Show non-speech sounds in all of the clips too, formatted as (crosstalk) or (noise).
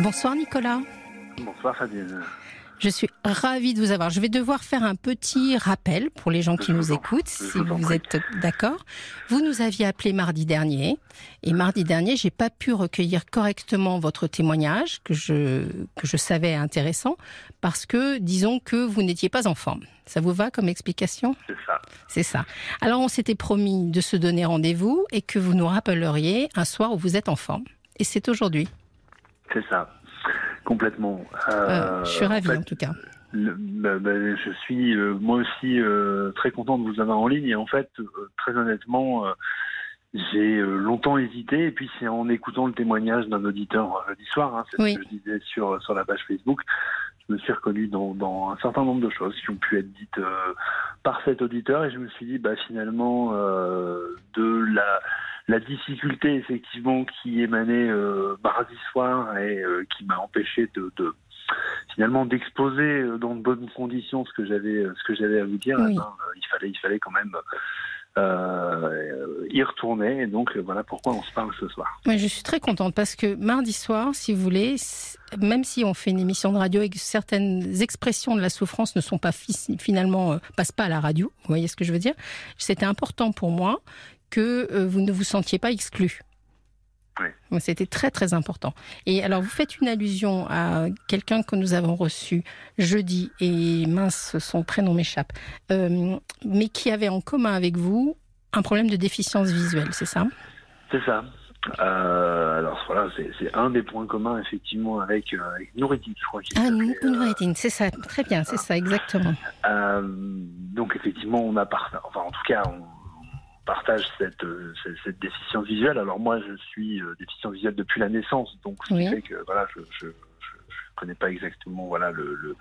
Bonsoir Nicolas. Bonsoir Fabienne. Je suis ravie de vous avoir. Je vais devoir faire un petit rappel pour les gens qui nous écoutent, si vous êtes d'accord. Vous nous aviez appelé mardi dernier, et mardi dernier, j'ai pas pu recueillir correctement votre témoignage que je que je savais intéressant, parce que disons que vous n'étiez pas en forme. Ça vous va comme explication? C'est ça. C'est ça. Alors on s'était promis de se donner rendez-vous et que vous nous rappelleriez un soir où vous êtes en forme. Et c'est aujourd'hui. C'est ça. Complètement. Euh, je suis ravie en, tout cas. Bah, bah, je suis euh, moi aussi euh, très content de vous avoir en ligne et en fait, très honnêtement, j'ai longtemps hésité et puis c'est en écoutant le témoignage d'un auditeur jeudi soir, hein, c'est ce que je disais sur, sur la page Facebook, je me suis reconnu dans, dans, un certain nombre de choses qui ont pu être dites par cet auditeur et je me suis dit bah finalement de la la difficulté effectivement qui émanait euh, mardi soir et euh, qui m'a empêché de, finalement d'exposer euh, dans de bonnes conditions ce que j'avais ce que j'avais à vous dire. Eh ben, il fallait il fallait quand même y retourner. Et donc voilà pourquoi on se parle ce soir. je suis très contente parce que mardi soir, si vous voulez, même si on fait une émission de radio et que certaines expressions de la souffrance ne sont pas finalement passent pas à la radio, vous voyez ce que je veux dire, c'était important pour moi que euh, vous ne vous sentiez pas exclu. Oui. C'était très très important. Et alors vous faites une allusion à quelqu'un que nous avons reçu jeudi, et mince, son prénom m'échappe, euh, mais qui avait en commun avec vous un problème de déficience visuelle, c'est ça? C'est ça. Euh, alors voilà, c'est un des points communs effectivement avec, avec je crois. Ah, Noureddin, c'est ça, très bien, c'est ça, exactement. donc effectivement, on a part... enfin en tout cas, on, partage cette, euh, cette, déficience visuelle. Alors moi, je suis euh, déficient visuel depuis la naissance, donc ce qui fait que voilà, je, je, connais pas exactement voilà le, le,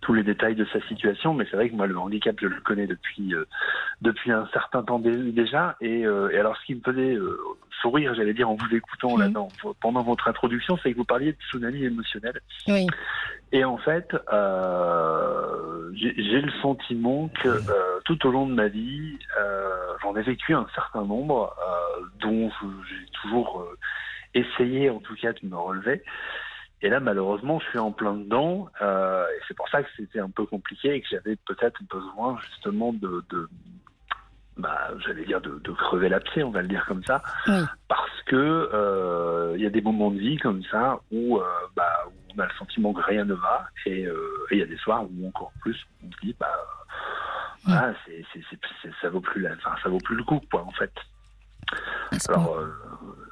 tous les détails de sa situation, mais c'est vrai que moi le handicap je le connais depuis euh, depuis un certain temps déjà. Et, et, alors ce qui me faisait sourire, j'allais dire en vous écoutant là pendant votre introduction, c'est que vous parliez de tsunami émotionnel. Oui. Et en fait, euh, j'ai le sentiment que euh, tout au long de ma vie, euh, j'en ai vécu un certain nombre dont j'ai toujours essayé en tout cas de me relever. Et là, malheureusement, je suis en plein dedans. Euh, et c'est pour ça que c'était un peu compliqué et que j'avais peut-être besoin justement de, de bah, j'allais dire de, de crever l'abcès, on va le dire comme ça, parce que il y a des moments de vie comme ça où, bah, on a le sentiment que rien ne va, et il y a des soirs où encore plus on se dit bah ah, c'est, ça vaut plus la, enfin, ça vaut plus le coup, quoi, en fait. Alors, euh,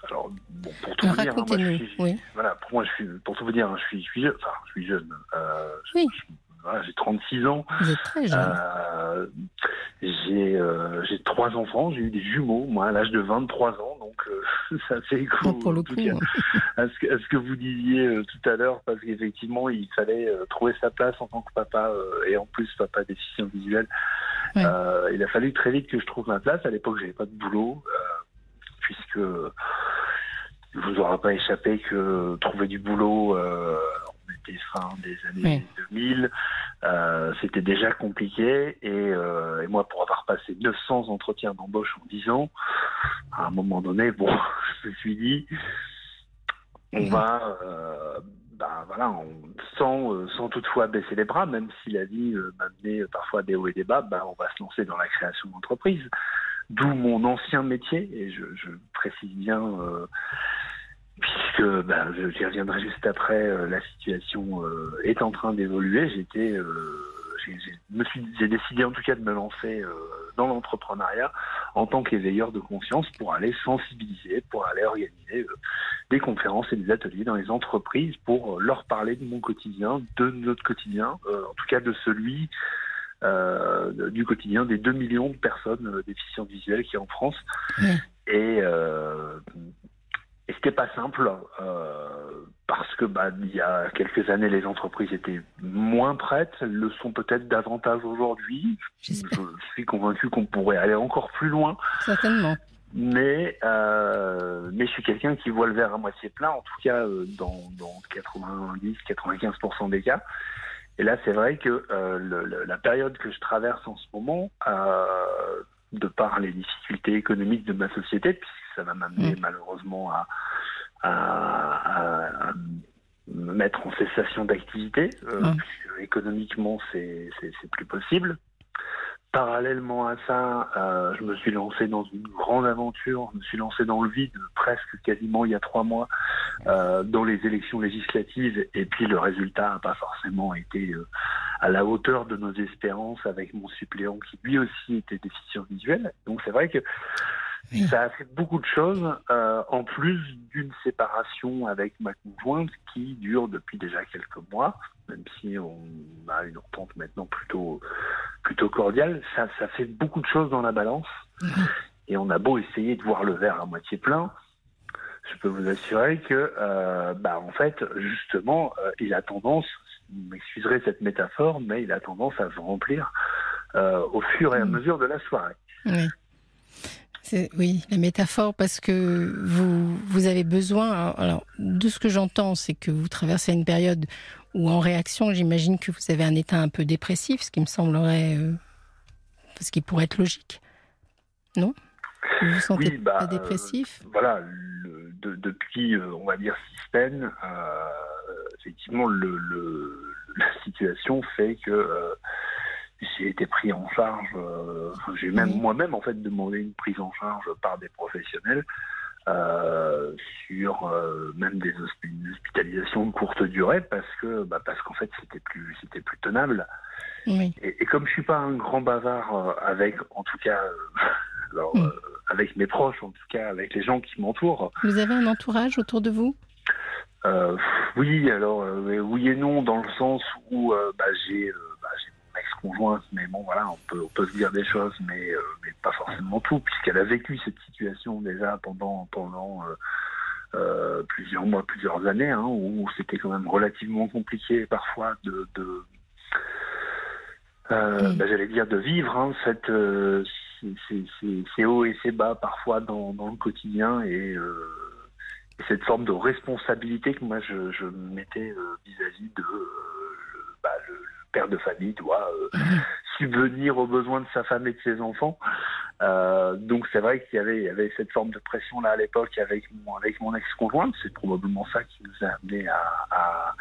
alors bon, pour tout vous dire, hein, moi, je suis, oui. voilà, pour moi, je suis, pour tout vous dire, hein, je suis, je suis jeune, enfin, je suis jeune. Euh, oui. je, voilà, j'ai 36 ans. Vous êtes très jeune. Euh, j'ai, euh, j'ai trois enfants, j'ai eu des jumeaux, moi, à l'âge de 23 ans, donc euh, (laughs) ça fait écho oh, pour le coup. (laughs) à, ce que, à, ce que, vous disiez euh, tout à l'heure, parce qu'effectivement, il fallait trouver sa place en tant que papa, et en plus, papa déficient visuel. Ouais. il a fallu très vite que je trouve ma place. À l'époque, j'avais pas de boulot, puisque il vous aura pas échappé que trouver du boulot des fin des années 2000, euh, c'était déjà compliqué. Et, euh, et, moi, pour avoir passé 900 entretiens d'embauche en 10 ans, à un moment donné, bon, (laughs) je me suis dit, on va, euh, bah, voilà, on, sans, sans toutefois baisser les bras, même si la vie m'a mené parfois des hauts et des bas, bah, on va se lancer dans la création d'entreprise. D'où mon ancien métier, et je, je précise bien puisque ben, j'y reviendrai juste après, euh, la situation euh, est en train d'évoluer. J'étais, euh, j'ai décidé en tout cas de me lancer euh, dans l'entrepreneuriat en tant qu'éveilleur de conscience pour aller sensibiliser, pour aller organiser euh, des conférences et des ateliers dans les entreprises pour leur parler de mon quotidien, de notre quotidien, en tout cas de celui euh, du quotidien des 2 millions de personnes déficientes visuelles qui en France. Mmh. Et, euh, et c'était pas simple euh, parce que bah, il y a quelques années les entreprises étaient moins prêtes, elles le sont peut-être davantage aujourd'hui. Je suis convaincu qu'on pourrait aller encore plus loin. Certainement. Mais euh, mais je suis quelqu'un qui voit le verre à moitié plein, en tout cas euh, dans, dans 90-95% des cas. Et là, c'est vrai que le, la période que je traverse en ce moment, de par les difficultés économiques de ma société, puisque ça va m'amener mmh. malheureusement à, à, à, me mettre en cessation d'activité, ah. économiquement c'est plus possible. Parallèlement à ça, euh, je me suis lancé dans une grande aventure. Je me suis lancé dans le vide presque quasiment il y a trois mois euh, dans les élections législatives. Et puis le résultat n'a pas forcément été euh, à la hauteur de nos espérances avec mon suppléant qui lui aussi était déficient visuel. Donc c'est vrai que ça a fait beaucoup de choses, euh, en plus d'une séparation avec ma conjointe qui dure depuis déjà quelques mois, même si on a une entente maintenant plutôt, plutôt cordiale. Ça, ça fait beaucoup de choses dans la balance. Mhm. Et on a beau essayer de voir le verre à moitié plein, je peux vous assurer que, euh, bah, en fait, justement, euh, il a tendance, vous m'excuserez cette métaphore, mais il a tendance à se remplir euh, au fur et à mhm. mesure de la soirée. Oui. Oui, la métaphore, parce que vous, vous avez besoin. Alors, de ce que j'entends, c'est que vous traversez une période où, en réaction, j'imagine que vous avez un état un peu dépressif, ce qui me semblerait. Euh, ce qui pourrait être logique. Non? Vous vous sentez pas bah, dépressif? euh, Voilà, depuis, euh, on va dire, système, effectivement, le, (laughs) la situation fait que j'ai été pris en charge. Euh, j'ai même moi-même en fait demandé une prise en charge par des professionnels euh, sur euh, même des hospitalisations de courte durée parce que bah, parce qu'en fait c'était plus c'était plus tenable. Et, et, comme je suis pas un grand bavard avec en tout cas (laughs) alors, mm. avec mes proches en tout cas avec les gens qui m'entourent. Vous avez un entourage autour de vous? Oui alors oui et non dans le sens où bah, j'ai conjointe, mais bon voilà, on peut, on peut se dire des choses, mais, euh, mais pas forcément tout, puisqu'elle a vécu cette situation déjà pendant, pendant euh, euh, plusieurs mois, plusieurs années, hein, où c'était quand même relativement compliqué parfois de, de bah, j'allais dire de vivre hein, cette ces hauts et ces bas parfois dans, dans le quotidien et, cette forme de responsabilité que moi je, je mettais vis-à-vis de bah, le, père de famille doit euh, subvenir aux besoins de sa femme et de ses enfants. Euh, donc c'est vrai qu'il y avait, y avait cette forme de pression là à l'époque avec mon, avec mon ex-conjointe. C'est probablement ça qui nous a amené à,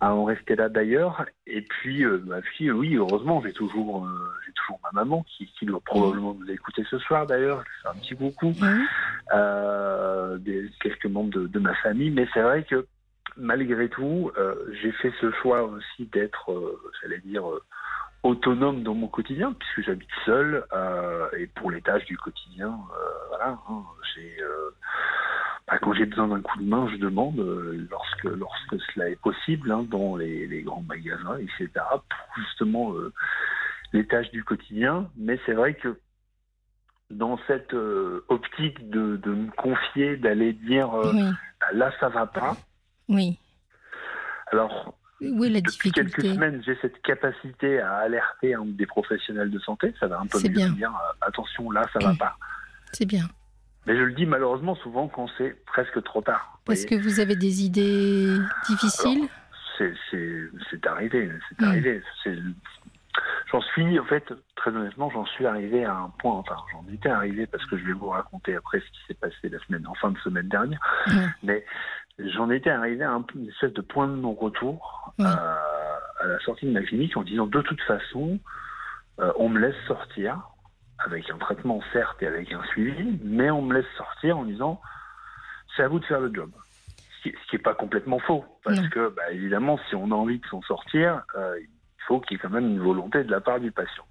à, en rester là d'ailleurs. Et puis euh, ma fille, oui, heureusement, j'ai toujours, j'ai toujours ma maman qui, qui doit probablement nous écouter ce soir d'ailleurs. C'est un petit coucou. des, quelques membres de, de ma famille, mais c'est vrai que malgré tout, euh, j'ai fait ce choix aussi d'être, euh, j'allais dire, euh, autonome dans mon quotidien, puisque j'habite seul, et pour les tâches du quotidien, voilà, hein, j'ai, bah, quand j'ai besoin d'un coup de main, je demande, lorsque, lorsque cela est possible, hein, dans les, les, grands magasins, etc., pour justement les tâches du quotidien. Mais c'est vrai que dans cette optique de, de, me confier, d'aller dire bah, là ça va pas, oui. Alors, oui, la depuis quelques semaines, j'ai cette capacité à alerter un des professionnels de santé. Ça va un peu mieux bien. dire euh, attention, là, ça va pas. C'est bien. Mais je le dis malheureusement souvent quand c'est presque trop tard. Parce que vous avez des idées difficiles C'est arrivé. C'est hmm. arrivé. J'en suis, en fait, très honnêtement, j'en suis arrivé à un point, enfin, j'en étais arrivé parce que je vais vous raconter après ce qui s'est passé la semaine, en fin de semaine dernière. Mais j'en étais arrivé à un, une espèce de point de non-retour euh, à la sortie de ma clinique en disant de toute façon, euh, on me laisse sortir avec un traitement certes et avec un suivi, mais on me laisse sortir en disant c'est à vous de faire le job. Ce qui n'est pas complètement faux, parce que bah, évidemment, si on a envie de s'en sortir, euh, il faut qu'il y ait quand même une volonté de la part du patient.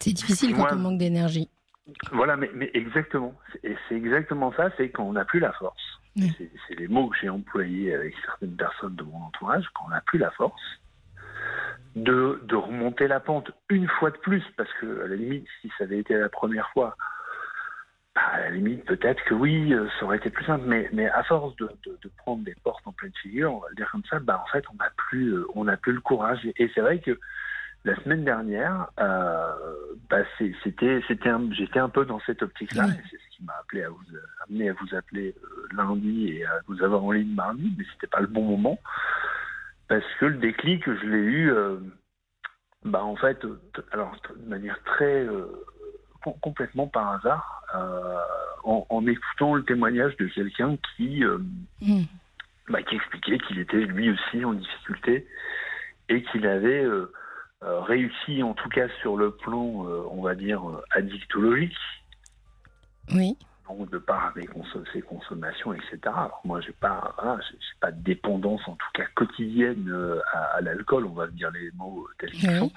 C'est difficile quand on manque d'énergie. Voilà, mais, mais exactement. Et c'est exactement ça, c'est qu'on n'a plus la force c'est les mots que j'ai employés avec certaines personnes de mon entourage, qu'on n'a plus la force de, remonter la pente une fois de plus, parce que à la limite, si ça avait été la première fois, bah, à la limite, peut-être que oui, euh, ça aurait été plus simple, mais, mais à force de, prendre des portes en pleine figure, on va le dire comme ça, bah, en fait, on n'a plus, euh, on plus le courage. Et c'est vrai que la semaine dernière, euh, bah, c'était, j'étais un peu dans cette optique-là. Qui m'a appelé à vous, amené à vous appeler euh, lundi et à vous avoir en ligne mardi, mais c'était pas le bon moment parce que le déclic, je l'ai eu, euh, bah en fait, alors de manière très complètement par hasard, en, écoutant le témoignage de quelqu'un qui mmh. bah, qui expliquait qu'il était lui aussi en difficulté et qu'il avait euh, euh, réussi, en tout cas sur le plan, on va dire, addictologique. Oui. Donc de par ses consommations, etc. Alors moi, j'ai pas, pas de dépendance, en tout cas quotidienne, à, l'alcool. On va dire les mots tels qu'ils sont.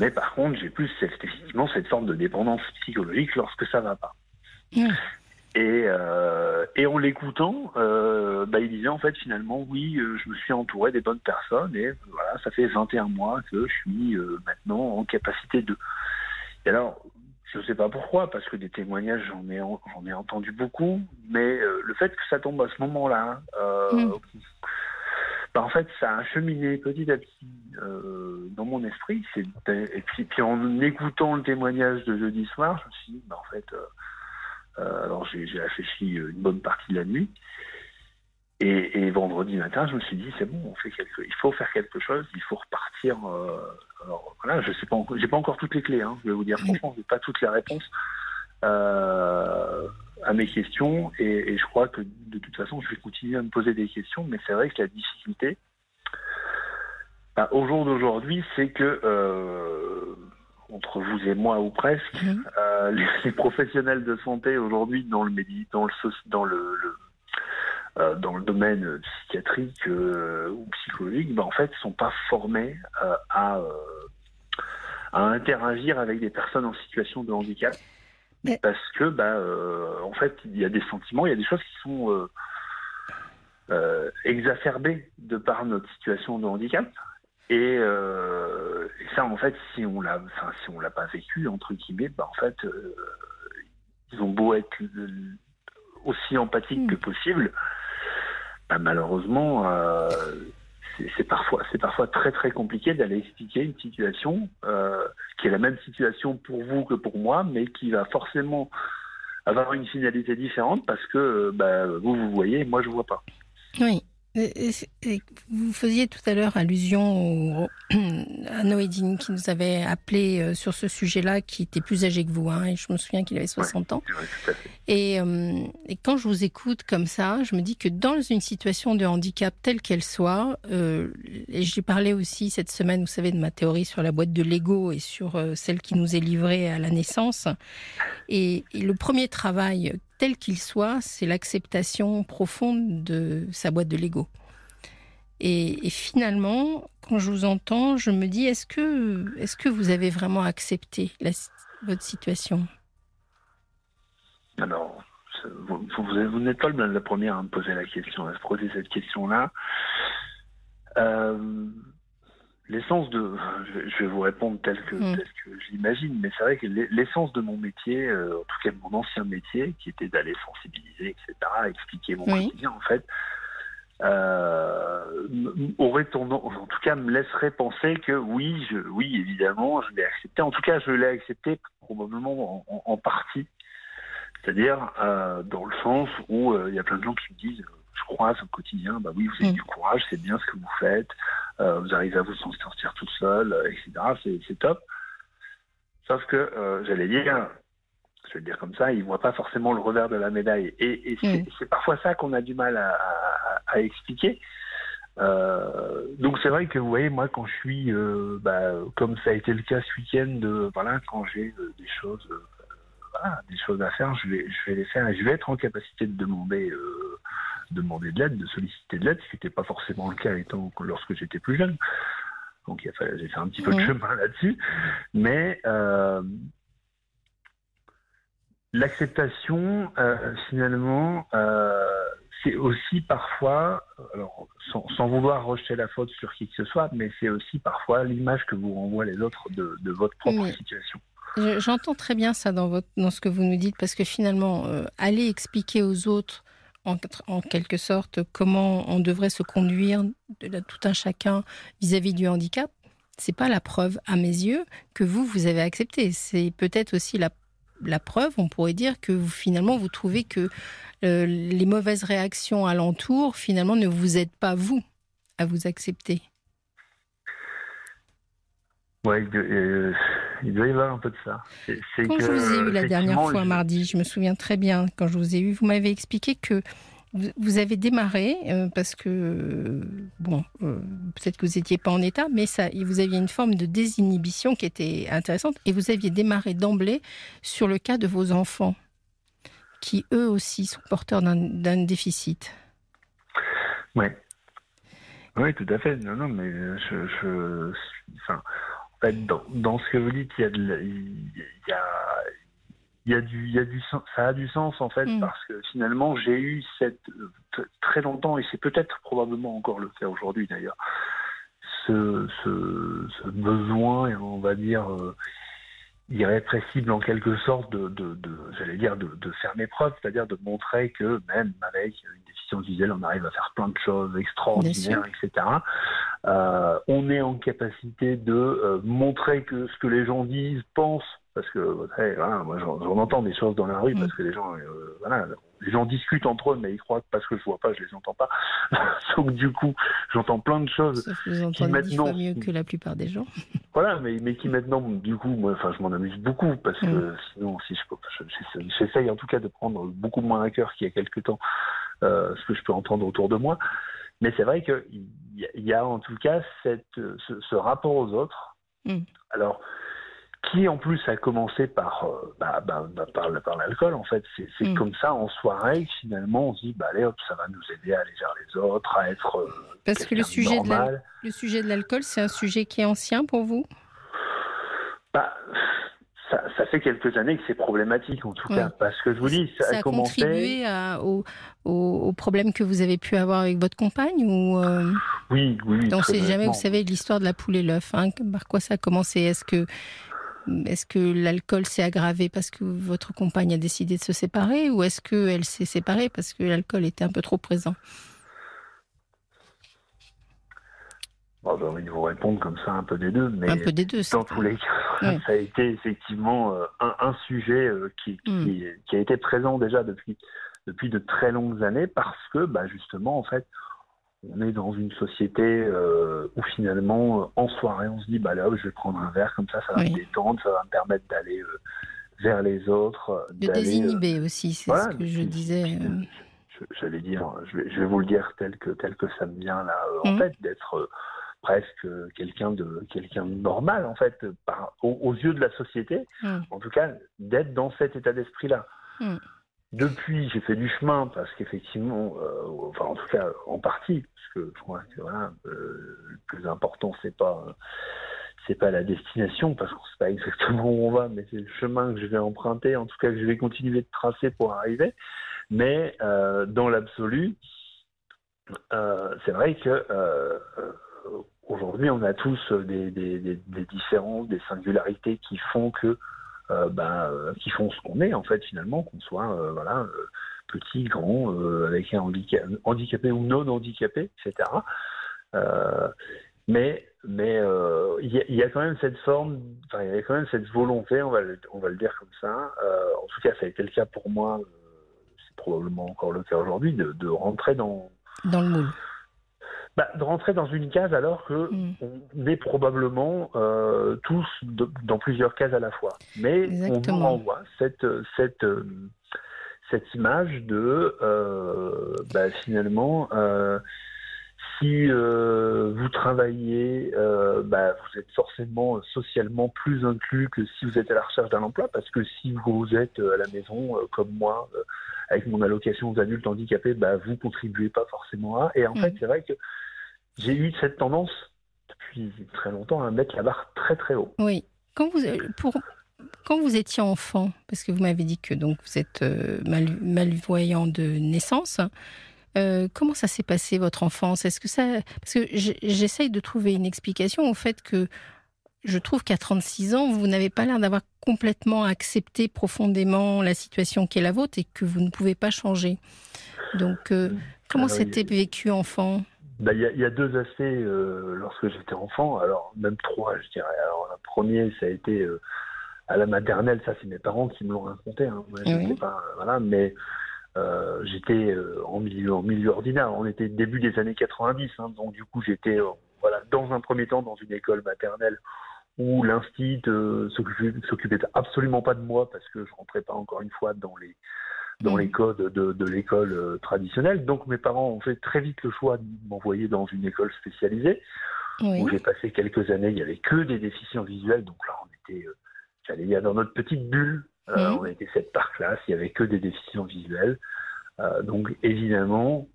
Mais par contre, j'ai plus effectivement cette forme de dépendance psychologique lorsque ça va pas. Et, euh, et en l'écoutant, euh, bah, il disait en fait finalement oui, euh, je me suis entouré des bonnes personnes et voilà, ça fait 21 mois que je suis euh, maintenant en capacité de. Et alors, je ne sais pas pourquoi, parce que des témoignages j'en ai j'en ai entendu beaucoup, mais euh, le fait que ça tombe à ce moment-là, mm. bah, en fait, ça a cheminé petit à petit dans mon esprit. Et puis, puis en écoutant le témoignage de jeudi soir, je me suis dit, bah, en fait euh, alors j'ai réfléchi une bonne partie de la nuit. Et, vendredi matin, je me suis dit c'est bon, on fait quelque, il faut faire quelque chose, il faut repartir. Euh, alors voilà, je sais pas, j'ai pas encore toutes les clés. Hein, je vais vous dire (laughs) franchement, j'ai pas toutes les réponses euh, à mes questions, et, je crois que de toute façon, je vais continuer à me poser des questions. Mais c'est vrai que la difficulté, bah, au jour d'aujourd'hui, c'est que entre vous et moi ou presque, mhm. euh, (laughs) les, professionnels de santé aujourd'hui dans le dans le dans le, euh, dans le domaine psychiatrique euh, ou psychologique, ben, en fait, sont pas formés à à interagir avec des personnes en situation de handicap. Parce que, bah, en fait, il y a des sentiments, il y a des choses qui sont exacerbées de par notre situation de handicap. Euh, et, ça, en fait, si on l'a, si on l'a pas vécu entre guillemets, bah, en fait, euh, ils ont beau être aussi empathiques que hmm. possible, bah, malheureusement, euh, c'est parfois, parfois très très compliqué d'aller expliquer une situation qui est la même situation pour vous que pour moi, mais qui va forcément avoir une finalité différente parce que bah, vous vous voyez, moi je vois pas. Oui. Vous faisiez tout à l'heure allusion (clears throat) à Noédine qui nous avait appelé euh, sur ce sujet-là, qui était plus âgé que vous, hein, et je me souviens qu'il avait 60 ans. Et, euh, et, quand je vous écoute comme ça, je me dis que dans une situation de handicap telle qu'elle soit, euh, et j'ai parlé aussi cette semaine, vous savez, de ma théorie sur la boîte de Lego et sur celle qui nous est livrée à la naissance, et, le premier travail tel qu'il soit, c'est l'acceptation profonde de sa boîte de Lego. Et, finalement, quand je vous entends, je me dis, est-ce que, est que vous avez vraiment accepté votre situation? Alors, vous, vous, n'êtes pas la première à me poser la question, à se poser cette question-là. Euh, l'essence de, je vais vous répondre tel que, mm. tel que j'imagine, mais c'est vrai que l'essence de mon métier, euh, en tout cas de mon ancien métier, qui était d'aller sensibiliser, etc., expliquer mon quotidien, en fait, euh, aurait tendance, en tout cas, me laisserait penser que oui, je, oui, évidemment, je l'ai accepté. En tout cas, je l'ai accepté probablement en, partie. C'est-à-dire euh, dans le sens où il y a plein de gens qui me disent croise au quotidien, bah oui, vous avez mm. du courage, c'est bien ce que vous faites, euh, vous arrivez à vous en sortir tout seul, euh, etc. C'est top. Sauf que, euh, j'allais dire, je vais le dire comme ça, ils voient pas forcément le revers de la médaille. Et, mm. c'est parfois ça qu'on a du mal à, expliquer. donc c'est vrai que vous voyez, moi quand je suis, bah, comme ça a été le cas ce week-end, voilà, quand j'ai des choses, des choses à faire, je vais, je vais les faire et je vais être en capacité de demander demander de l'aide, de solliciter de l'aide, ce qui n'était pas forcément le cas étant lorsque j'étais plus jeune. Donc j'ai fait un petit peu de chemin là-dessus. Mais euh, l'acceptation, euh, finalement, euh, c'est aussi parfois, alors sans, vouloir rejeter la faute sur qui que ce soit, mais c'est aussi parfois l'image que vous renvoient les autres de, votre propre situation. J'entends très bien ça dans, votre, dans ce que vous nous dites, parce que finalement, aller expliquer aux autres en, quelque sorte comment on devrait se conduire de tout un chacun vis-à-vis du handicap, c'est pas la preuve à mes yeux que vous vous avez accepté. C'est peut-être aussi la, preuve, on pourrait dire que finalement vous trouvez que euh, les mauvaises réactions alentour finalement ne vous aident pas vous à vous accepter. Ouais, euh, il doit y avoir un peu de ça. Quand je vous ai eu la dernière fois mardi, je me souviens très bien, quand je vous ai eu, vous m'avez expliqué que vous avez démarré euh, parce que, bon, euh, peut-être que vous n'étiez pas en état, mais ça, vous aviez une forme de désinhibition qui était intéressante et vous aviez démarré d'emblée sur le cas de vos enfants qui, eux aussi, sont porteurs d'un déficit. Oui. Oui, tout à fait. Non, non, mais je, je enfin, dans, dans, ce que vous dites, il y a, de, il y a, il y a du, il y a du, ça a du sens en fait, mm. parce que finalement j'ai eu cette très longtemps et c'est peut-être probablement encore le cas aujourd'hui d'ailleurs, ce, ce, ce, besoin, on va dire euh, irrépressible en quelque sorte de, de, de j'allais dire de, de, faire mes preuves, c'est-à-dire de montrer que même avec une déficience visuelle, on arrive à faire plein de choses extraordinaires, etc. Euh, on est en capacité de euh, montrer que ce que les gens disent, pensent parce que voilà, moi j'en entends des choses dans la rue mm. parce que les gens euh, voilà les gens discutent entre eux mais ils croient que parce que je vois pas je les entends pas (laughs) donc du coup j'entends plein de choses qui maintenant mieux que la plupart des gens (laughs) voilà mais mais qui maintenant du coup moi enfin je m'en amuse beaucoup parce que mm. sinon si je j'essaye en tout cas de prendre beaucoup moins à cœur qu'il y a quelques temps euh, ce que je peux entendre autour de moi mais c'est vrai que il y, a en tout cas cette ce, ce rapport aux autres mm. alors qui en plus a commencé par, euh, bah, bah, bah, par, par l'alcool en fait. C'est mm. comme ça en soirée finalement on se dit bah allez hop ça va nous aider à aller vers les autres, à être euh, parce que le sujet de le sujet de l'alcool c'est un sujet qui est ancien pour vous? Bah ça, ça, fait quelques années que c'est problématique en tout cas parce que je vous dis ça, a, contribué au, au, problème que vous avez pu avoir avec votre compagne ou euh... oui oui. Donc c'est jamais vous savez l'histoire de la poule et l'œuf. Hein, par quoi ça a commencé? Est-ce que est-ce que l'alcool s'est aggravé parce que votre compagne a décidé de se séparer ou est-ce qu'elle s'est séparée parce que l'alcool était un peu trop présent? J'ai envie de vous répondre comme ça un peu des deux, mais un peu des deux, dans tous les cas, (laughs) ça a été effectivement euh, un, sujet euh, qui, qui, a été présent déjà depuis, depuis de très longues années parce que bah, justement, en fait, on est dans une société euh, où finalement, euh, en soirée, on se dit, bah là, je vais prendre un verre comme ça, ça va me détendre, ça va me permettre d'aller euh, vers les autres. De désinhiber aussi, c'est ce que je disais. J'allais dire, je vais, je vais, vous le dire tel que, tel que ça me vient là, en mmh. fait, d'être presque quelqu'un de quelqu'un de normal en fait par, aux, yeux de la société mmh. en tout cas d'être dans cet état d'esprit là mmh. Depuis, j'ai fait du chemin parce qu'effectivement, euh, enfin en tout cas en partie, parce que je crois que voilà, euh, le plus important c'est pas c'est pas la destination parce qu'on sait pas exactement où on va, mais c'est le chemin que je vais emprunter, en tout cas que je vais continuer de tracer pour arriver. Mais euh, dans l'absolu, euh, c'est vrai que euh, aujourd'hui on a tous des, des, des, des différences, des singularités qui font que euh, ben, euh, qui font ce qu'on est en fait finalement, qu'on soit euh, voilà petit, grand, avec un handicap, handicapé ou non handicapé, etc. mais mais il y, a quand même cette forme, il y a quand même cette volonté, on va le, on va le dire comme ça. en tout cas, ça a été le cas pour moi. c'est probablement encore le cas aujourd'hui de, de rentrer dans dans le moule bah, de rentrer dans une case alors que mm. on est probablement euh, tous dans plusieurs cases à la fois. Mais on vous renvoie cette cette euh, cette image de euh, bah, finalement euh, si euh, vous travaillez, euh, bah, vous êtes forcément socialement plus inclus que si vous êtes à la recherche d'un emploi, parce que si vous êtes à la maison, comme moi, avec mon allocation aux adultes handicapés, bah, vous contribuez pas forcément à. Et en mm. fait, c'est vrai que j'ai eu cette tendance depuis très longtemps à mettre la barre très très haut. Oui. Quand vous, pour, quand vous étiez enfant, parce que vous m'avez dit que donc vous êtes euh, malvoyant de naissance, euh, comment ça s'est passé votre enfance? Est-ce que ça parce que j'essaye de trouver une explication au fait que je trouve qu'à 36 ans, vous n'avez pas l'air d'avoir complètement accepté profondément la situation qui est la vôtre et que vous ne pouvez pas changer. Donc, euh, comment c'était vécu enfant? Bah, il y, a, y, a, deux aspects euh, lorsque j'étais enfant, alors même trois, je dirais. Alors, le premier, ça a été euh, à la maternelle, ça, c'est mes parents qui me l'ont raconté. Hein. Moi, oui. pas, voilà, mais euh, j'étais euh, en milieu, en milieu ordinaire. On était début des années 90, hein, donc du coup, j'étais, euh, voilà, dans un premier temps, dans une école maternelle où l'instit s'occupait absolument pas de moi parce que je rentrais pas encore une fois dans les dans les codes de, l'école traditionnelle. Donc mes parents ont fait très vite le choix de m'envoyer dans une école spécialisée où j'ai passé quelques années. Il y avait que des déficients visuels, donc là on était, j'allais dire dans notre petite bulle. On était sept par classe, il y avait que des déficients visuels. donc évidemment,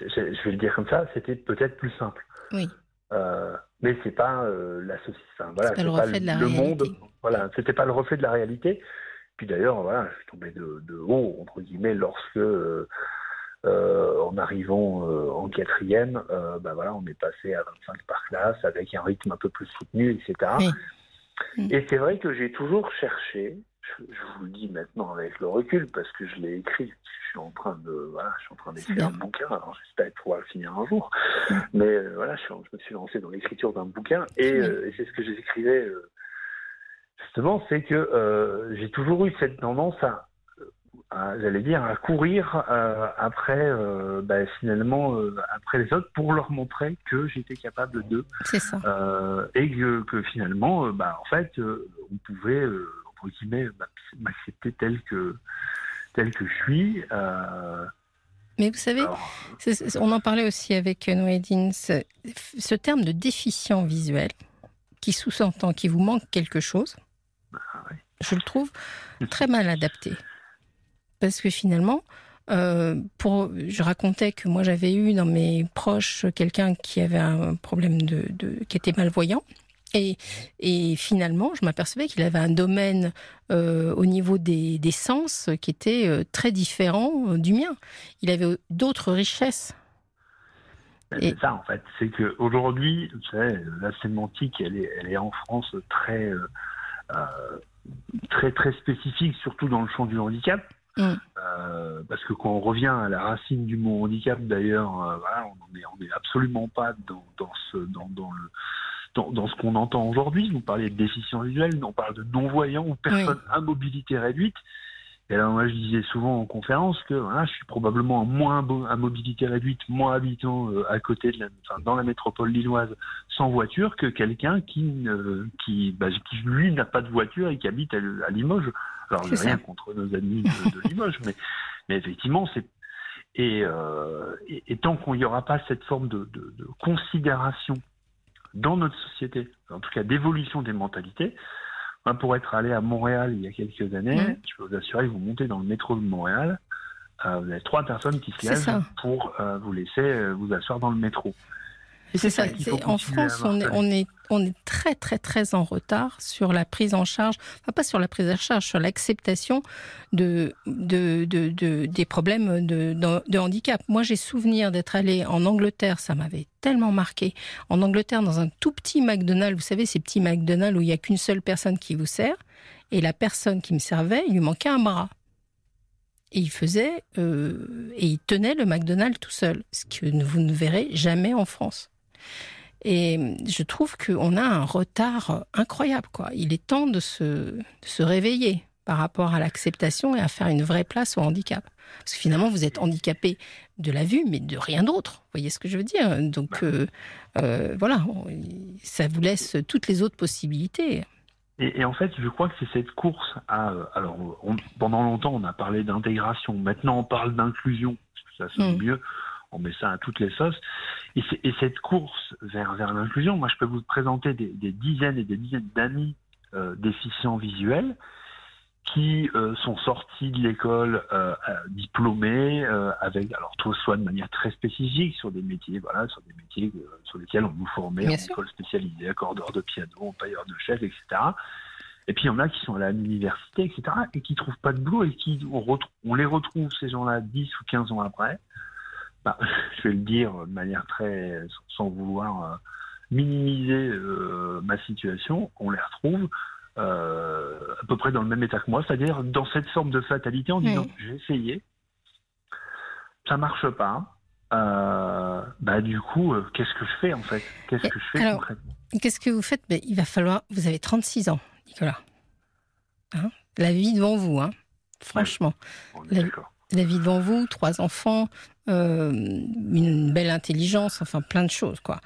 je vais le dire comme ça, c'était peut-être plus simple. Oui. Euh, mais c'est pas euh, la société. Enfin, voilà, pas, le, le monde. Voilà, c'était pas le reflet de la réalité. Puis d'ailleurs, voilà, je suis tombé de, de haut entre guillemets lorsque, euh, euh en arrivant euh, en quatrième, bah voilà, on est passé à 25 par classe avec un rythme un peu plus soutenu, etc. Et c'est vrai que j'ai toujours cherché je, vous le dis maintenant avec le recul parce que je l'ai écrit. Je suis en train de, voilà, je suis en train d'écrire un bouquin. Alors j'espère pouvoir le finir un jour. Mais euh, voilà, je, me suis lancé dans l'écriture d'un bouquin et, euh, et c'est ce que j'écrivais euh, justement, c'est que j'ai toujours eu cette tendance à, j'allais dire, à courir après, bah, finalement, après les autres pour leur montrer que j'étais capable de. C'est ça. et que, que finalement, bah, en fait, on pouvait m'accepter tel que, tel que je suis. Euh, mais vous savez, on en parlait aussi avec Noédine, ce, ce, terme de déficient visuel, qui sous-entend qu'il vous manque quelque chose, bah je le trouve (laughs) très mal adapté. Parce que finalement, euh, pour, je racontais que moi j'avais eu dans mes proches quelqu'un qui avait un problème de, de, qui était malvoyant et, finalement, je m'apercevais qu'il avait un domaine euh, au niveau des, sens qui était euh, très différent euh, du mien. Il avait d'autres richesses. C'est ça en fait, c'est qu'aujourd'hui, la sémantique, elle est, elle est en France très, très, très spécifique, surtout dans le champ du handicap. Mm. parce que quand on revient à la racine du mot handicap, d'ailleurs, on n'est absolument pas dans, dans, ce, dans, dans le dans, ce qu'on entend aujourd'hui. Vous parlez de déficience visuelle, on parle de non-voyants ou personnes à mobilité réduite. Et alors moi je disais souvent en conférence que voilà, je suis probablement moins à mobilité réduite, moins habitant euh, à côté de la, enfin, dans la métropole lilloise sans voiture que quelqu'un qui, qui, bah, qui lui n'a pas de voiture et qui habite à, Limoges. Alors j'ai rien contre nos amis de, (laughs) Limoges, mais, mais effectivement c'est et, euh, et, tant qu'il n'y aura pas cette forme de, de, de considération dans notre société, en tout cas d'évolution des mentalités. pour être allé à Montréal il y a quelques années, mmh. je peux vous assurer, vous montez dans le métro de Montréal, euh, vous avez trois personnes qui se lèvent pour euh, vous laisser euh, vous asseoir dans le métro. C'est ça. en France, on est, on est, on est très, très, très en retard sur la prise en charge, enfin pas sur la prise en charge, sur l'acceptation de, de, de, des problèmes de, handicap. Moi, j'ai souvenir d'être allé en Angleterre, ça m'avait tellement marqué. En Angleterre, dans un tout petit McDonald's, vous savez, ces petits McDonald's où il n'y a qu'une seule personne qui vous sert, et la personne qui me servait, il lui manquait un bras et il faisait euh, et il tenait le McDonald's tout seul, ce que vous ne verrez jamais en France. Et je trouve qu'on a un retard incroyable. Quoi. Il est temps de se, de se réveiller par rapport à l'acceptation et à faire une vraie place au handicap. Parce que finalement, vous êtes handicapé de la vue, mais de rien d'autre. Vous voyez ce que je veux dire? Donc euh, euh, voilà, ça vous laisse toutes les autres possibilités. Et, en fait, je crois que c'est cette course à. Alors, pendant longtemps, on a parlé d'intégration. Maintenant, on parle d'inclusion, parce que ça sonne mmh. mieux on met ça à toutes les sauces. Et, cette course vers, vers l'inclusion, moi je peux vous présenter des, dizaines et des dizaines d'amis euh, déficients visuels qui euh, sont sortis de l'école euh, diplômés avec alors soit de manière très spécifique sur des métiers voilà sur des métiers sur lesquels on nous formait en école spécialisée accordeur de piano pailleur de chef etc et puis il y en a qui sont à l'université etc et qui trouvent pas de boulot et qui on, on les retrouve ces gens-là 10 ou 15 ans après bah, (laughs) je vais le dire de manière très, sans vouloir euh, minimiser euh, ma situation, on les retrouve euh, à peu près dans le même état que moi, c'est-à-dire dans cette forme de fatalité en disant j'ai essayé, ça marche pas. bah du coup, qu'est-ce que je fais en fait? Qu'est-ce que je fais concrètement? Qu'est-ce que vous faites? Ben, Il va falloir. Vous avez 36 ans, Nicolas. Hein? La vie devant vous, hein franchement. on est d'accord la vie devant vous, trois enfants, euh, une belle intelligence, enfin plein de choses, quoi.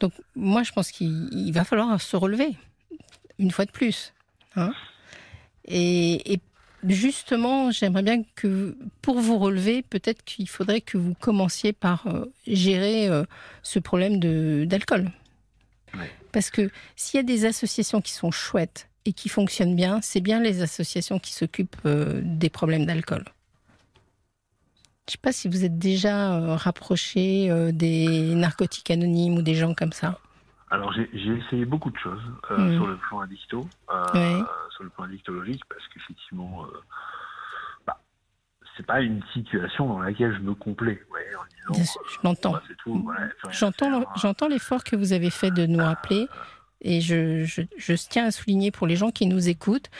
Donc moi, je pense qu'il va falloir se relever une fois de plus. Hein. et, justement, j'aimerais bien que pour vous relever, peut-être qu'il faudrait que vous commenciez par euh, gérer euh, ce problème d'alcool. Parce que s'il y a des associations qui sont chouettes et qui fonctionnent bien, c'est bien les associations qui s'occupent euh, des problèmes d'alcool. Je ne sais pas si vous êtes déjà rapproché des narcotiques anonymes ou des gens comme ça. Alors j'ai essayé beaucoup de choses euh, mm. sur le plan addicto, euh, sur le plan addictologique, parce qu'effectivement, euh, bah, c'est pas une situation dans laquelle je me complais. je l'entends. J'entends, l'effort que vous avez fait de nous rappeler, et je, tiens à souligner pour les gens qui nous écoutent,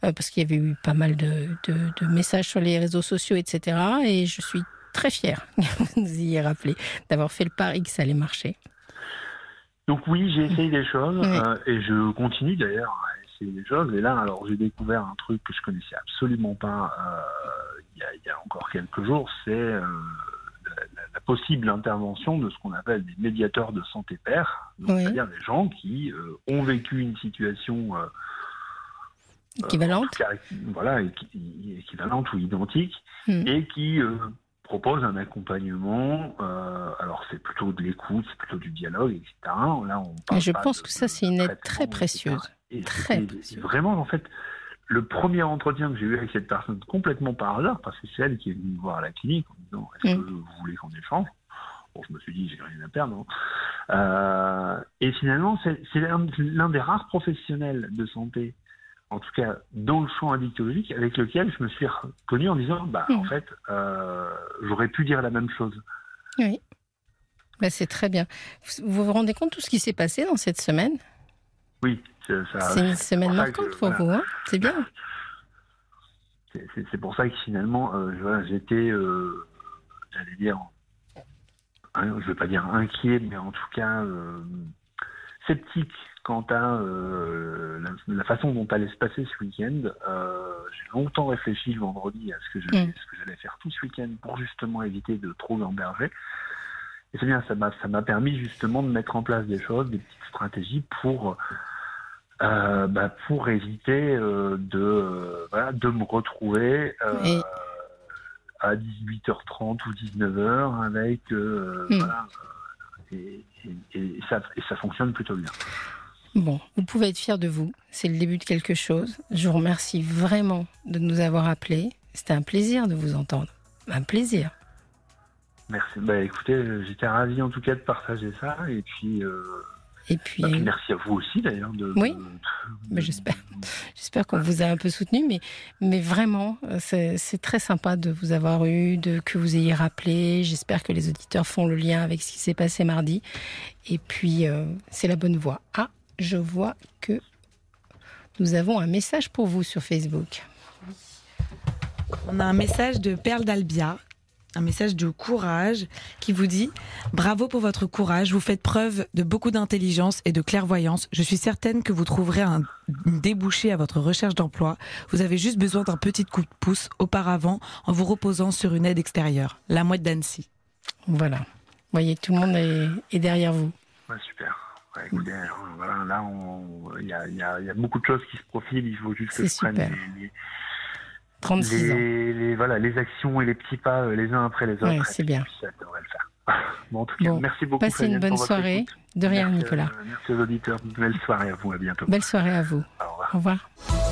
parce qu'il y avait eu pas mal de, de, messages sur les réseaux sociaux, etc. Et je suis très fière, (laughs) vous y rappelé, d'avoir fait le pari que ça allait marcher. Donc oui, j'ai essayé des choses euh, et je continue d'ailleurs à essayer des choses. Et là, alors j'ai découvert un truc que je connaissais absolument pas euh, il, y a, encore quelques jours, c'est euh, la, possible intervention de ce qu'on appelle des médiateurs de santé père, c'est-à-dire des gens qui ont vécu une situation équivalente, voilà, équivalente ou identique, hmm. et qui propose un accompagnement. Euh, alors c'est plutôt de l'écoute, c'est plutôt du dialogue, etc. Là, on je pense que ça c'est une aide très précieuse. très précieuse. Vraiment, en fait, le premier entretien que j'ai eu avec cette personne, complètement par hasard, parce que c'est elle qui est venue me voir à la clinique en disant Est-ce que mm. vous voulez qu'on échange? Bon, je me suis dit, j'ai rien à perdre. Hein. Euh, et finalement, c'est l'un des rares professionnels de santé en tout cas dans le champ addictologique, avec lequel je me suis reconnu en disant, bah, en hmm. fait, euh, j'aurais pu dire la même chose. Oui. Bah, c'est très bien. Vous vous rendez compte de tout ce qui s'est passé dans cette semaine? Oui. C'est une semaine marquante pour vous, hein c'est bien. C'est pour ça que finalement, euh, j'étais, euh, j'allais dire, je ne veux pas dire inquiet, mais en tout cas sceptique quant à euh, la, façon dont allait se passer ce week-end. Euh, j'ai longtemps réfléchi le vendredi à ce que mm. j'allais faire tout ce week-end pour justement éviter de trop gamberger. Et c'est bien, ça m'a ça m'a permis justement de mettre en place des choses, des petites stratégies pour euh, bah, pour éviter de voilà, de me retrouver à 18h30 ou 19h avec mm. voilà, et, et, ça, et ça fonctionne plutôt bien. Bon, vous pouvez être fier de vous. C'est le début de quelque chose. Je vous remercie vraiment de nous avoir appelés. C'était un plaisir de vous entendre. Un plaisir. Merci. Bah, écoutez, j'étais ravi en tout cas de partager ça. Et puis, euh, et puis, bah, merci à vous aussi d'ailleurs. De, oui, mais j'espère. J'espère qu'on vous a un peu soutenu, mais, mais vraiment, c'est très sympa de vous avoir eu, de que vous ayez rappelé. J'espère que les auditeurs font le lien avec ce qui s'est passé mardi. Et puis, euh, c'est la bonne voie. Ah, je vois que nous avons un message pour vous sur Facebook. On a un message de Perle d'Albia, un message de courage qui vous dit Bravo pour votre courage, vous faites preuve de beaucoup d'intelligence et de clairvoyance. Je suis certaine que vous trouverez un débouché à votre recherche d'emploi. Vous avez juste besoin d'un petit coup de pouce auparavant en vous reposant sur une aide extérieure, la mouette d'Annecy. Voilà. Vous voyez, tout le monde est, derrière vous. super écoutez, voilà, là, il y a, y, a, beaucoup de choses qui se profilent. Il faut juste que je prenne les, 36 les, voilà, les actions et les petits pas euh, les uns après les autres. c'est bien. Ça devrait le faire. (laughs) Bon, en tout cas, merci beaucoup. Passez une bonne soirée. De rien, Nicolas. merci aux auditeurs. Belle soirée à vous. À bientôt. Belle soirée à vous. Au revoir. Au revoir.